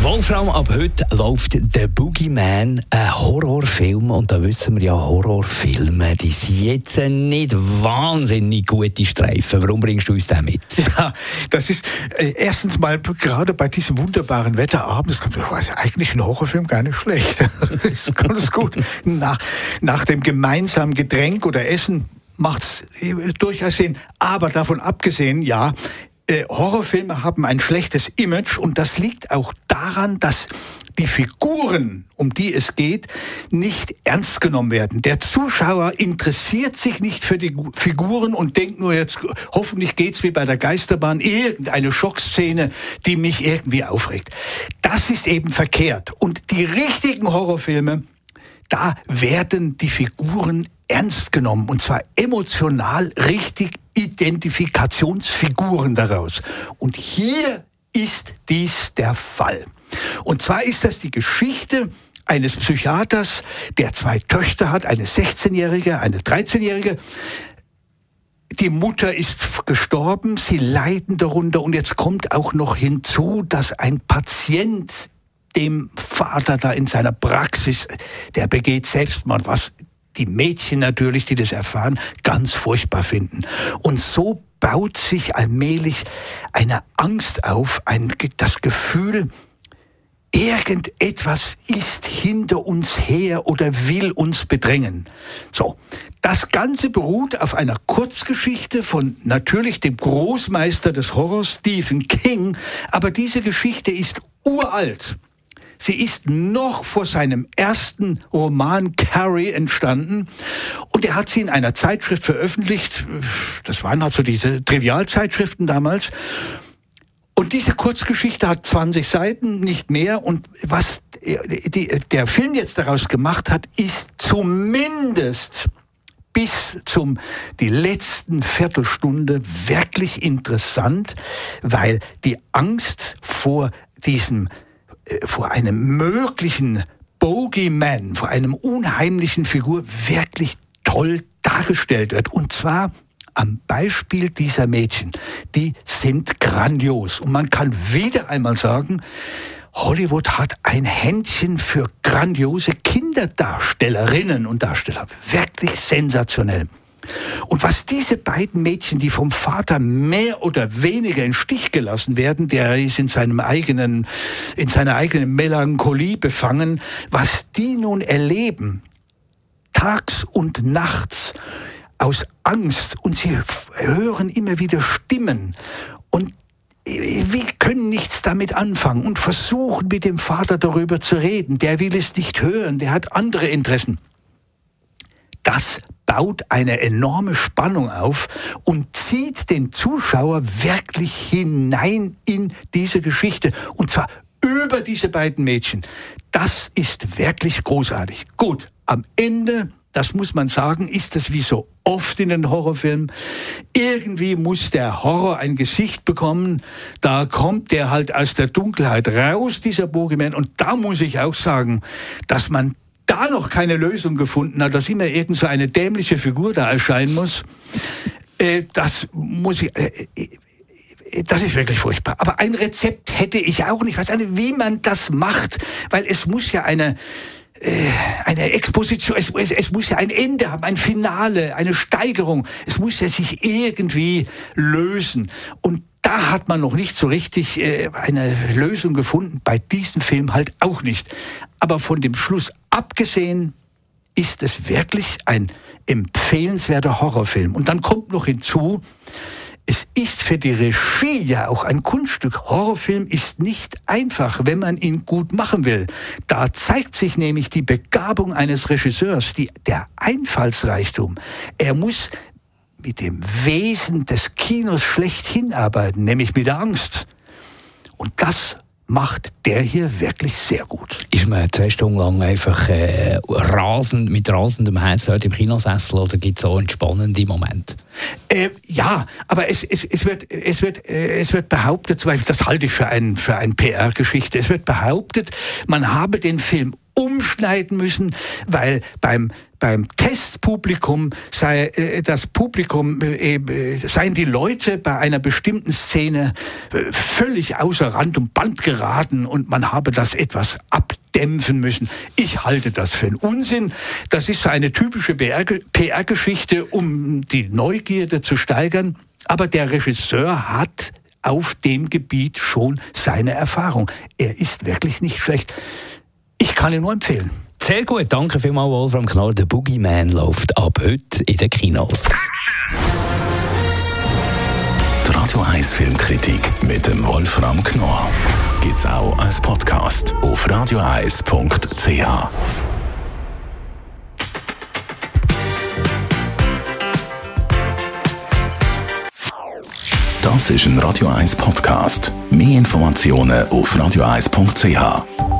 Wolfram, ab heute läuft «The Boogeyman», ein Horrorfilm. Und da wissen wir ja, Horrorfilme, die sind jetzt nicht wahnsinnig gute Streifen. Warum bringst du uns den mit? Ja, das ist äh, erstens mal gerade bei diesem wunderbaren Wetter abends, also eigentlich ein Horrorfilm gar nicht schlecht. das ist ganz gut. Nach, nach dem gemeinsamen Getränk oder Essen macht es äh, durchaus Sinn. Aber davon abgesehen, ja, äh, Horrorfilme haben ein schlechtes Image und das liegt auch daran, dass die Figuren, um die es geht, nicht ernst genommen werden. Der Zuschauer interessiert sich nicht für die Figuren und denkt nur jetzt, hoffentlich geht's wie bei der Geisterbahn, irgendeine Schockszene, die mich irgendwie aufregt. Das ist eben verkehrt. Und die richtigen Horrorfilme, da werden die Figuren ernst genommen und zwar emotional richtig Identifikationsfiguren daraus. Und hier ist dies der Fall. Und zwar ist das die Geschichte eines Psychiaters, der zwei Töchter hat, eine 16-jährige, eine 13-jährige. Die Mutter ist gestorben, sie leiden darunter und jetzt kommt auch noch hinzu, dass ein Patient dem Vater da in seiner Praxis, der begeht Selbstmord, was die Mädchen natürlich, die das erfahren, ganz furchtbar finden. Und so baut sich allmählich eine Angst auf, ein, das Gefühl, irgendetwas ist hinter uns her oder will uns bedrängen. So. Das Ganze beruht auf einer Kurzgeschichte von natürlich dem Großmeister des Horrors Stephen King, aber diese Geschichte ist uralt. Sie ist noch vor seinem ersten Roman Carrie entstanden und er hat sie in einer Zeitschrift veröffentlicht. Das waren also diese Trivialzeitschriften damals. Und diese Kurzgeschichte hat 20 Seiten, nicht mehr. Und was der Film jetzt daraus gemacht hat, ist zumindest bis zum die letzten Viertelstunde wirklich interessant, weil die Angst vor diesem vor einem möglichen Bogeyman, vor einem unheimlichen Figur wirklich toll dargestellt wird. Und zwar am Beispiel dieser Mädchen. Die sind grandios. Und man kann wieder einmal sagen, Hollywood hat ein Händchen für grandiose Kinderdarstellerinnen und Darsteller. Wirklich sensationell. Und was diese beiden Mädchen, die vom Vater mehr oder weniger in Stich gelassen werden, der ist in seinem eigenen, in seiner eigenen Melancholie befangen, was die nun erleben, tags und nachts, aus Angst und sie hören immer wieder Stimmen und wir können nichts damit anfangen und versuchen mit dem Vater darüber zu reden. Der will es nicht hören, der hat andere Interessen. Das baut eine enorme Spannung auf und zieht den Zuschauer wirklich hinein in diese Geschichte. Und zwar über diese beiden Mädchen. Das ist wirklich großartig. Gut, am Ende, das muss man sagen, ist es wie so oft in den Horrorfilmen. Irgendwie muss der Horror ein Gesicht bekommen. Da kommt der halt aus der Dunkelheit raus, dieser Boogeyman. Und da muss ich auch sagen, dass man da noch keine Lösung gefunden hat, dass immer irgend so eine dämliche Figur da erscheinen muss, äh, das muss ich, äh, das ist wirklich furchtbar. Aber ein Rezept hätte ich auch nicht. Ich weiß nicht, wie man das macht, weil es muss ja eine, äh, eine Exposition, es, es, es muss ja ein Ende haben, ein Finale, eine Steigerung. Es muss ja sich irgendwie lösen. Und da hat man noch nicht so richtig äh, eine Lösung gefunden, bei diesem Film halt auch nicht. Aber von dem Schluss abgesehen, ist es wirklich ein empfehlenswerter Horrorfilm. Und dann kommt noch hinzu, es ist für die Regie ja auch ein Kunststück. Horrorfilm ist nicht einfach, wenn man ihn gut machen will. Da zeigt sich nämlich die Begabung eines Regisseurs, die, der Einfallsreichtum. Er muss mit dem Wesen des Kinos schlechthin arbeiten, nämlich mit der Angst. Und das macht der hier wirklich sehr gut. Ist man zwei Stunden lang einfach äh, rasend, mit rasendem Herz dort im Kinosessel oder gibt es auch entspannende Momente? Äh, ja, aber es, es, es, wird, es, wird, äh, es wird behauptet, zum Beispiel, das halte ich für ein, für ein PR-Geschichte, es wird behauptet, man habe den Film umschneiden müssen, weil beim beim Testpublikum sei äh, das Publikum äh, äh, seien die Leute bei einer bestimmten Szene äh, völlig außer Rand und Band geraten und man habe das etwas abdämpfen müssen. Ich halte das für einen Unsinn. Das ist so eine typische PR-Geschichte, um die Neugierde zu steigern. Aber der Regisseur hat auf dem Gebiet schon seine Erfahrung. Er ist wirklich nicht schlecht. Ich kann ihn nur empfehlen. Sehr gut, danke vielmals, Wolfram Knorr. Der Boogeyman läuft ab heute in den Kinos. Die Radio 1 Filmkritik mit dem Wolfram Knorr gibt es auch als Podcast auf radioeis.ch. Das ist ein Radio 1 Podcast. Mehr Informationen auf radioeis.ch.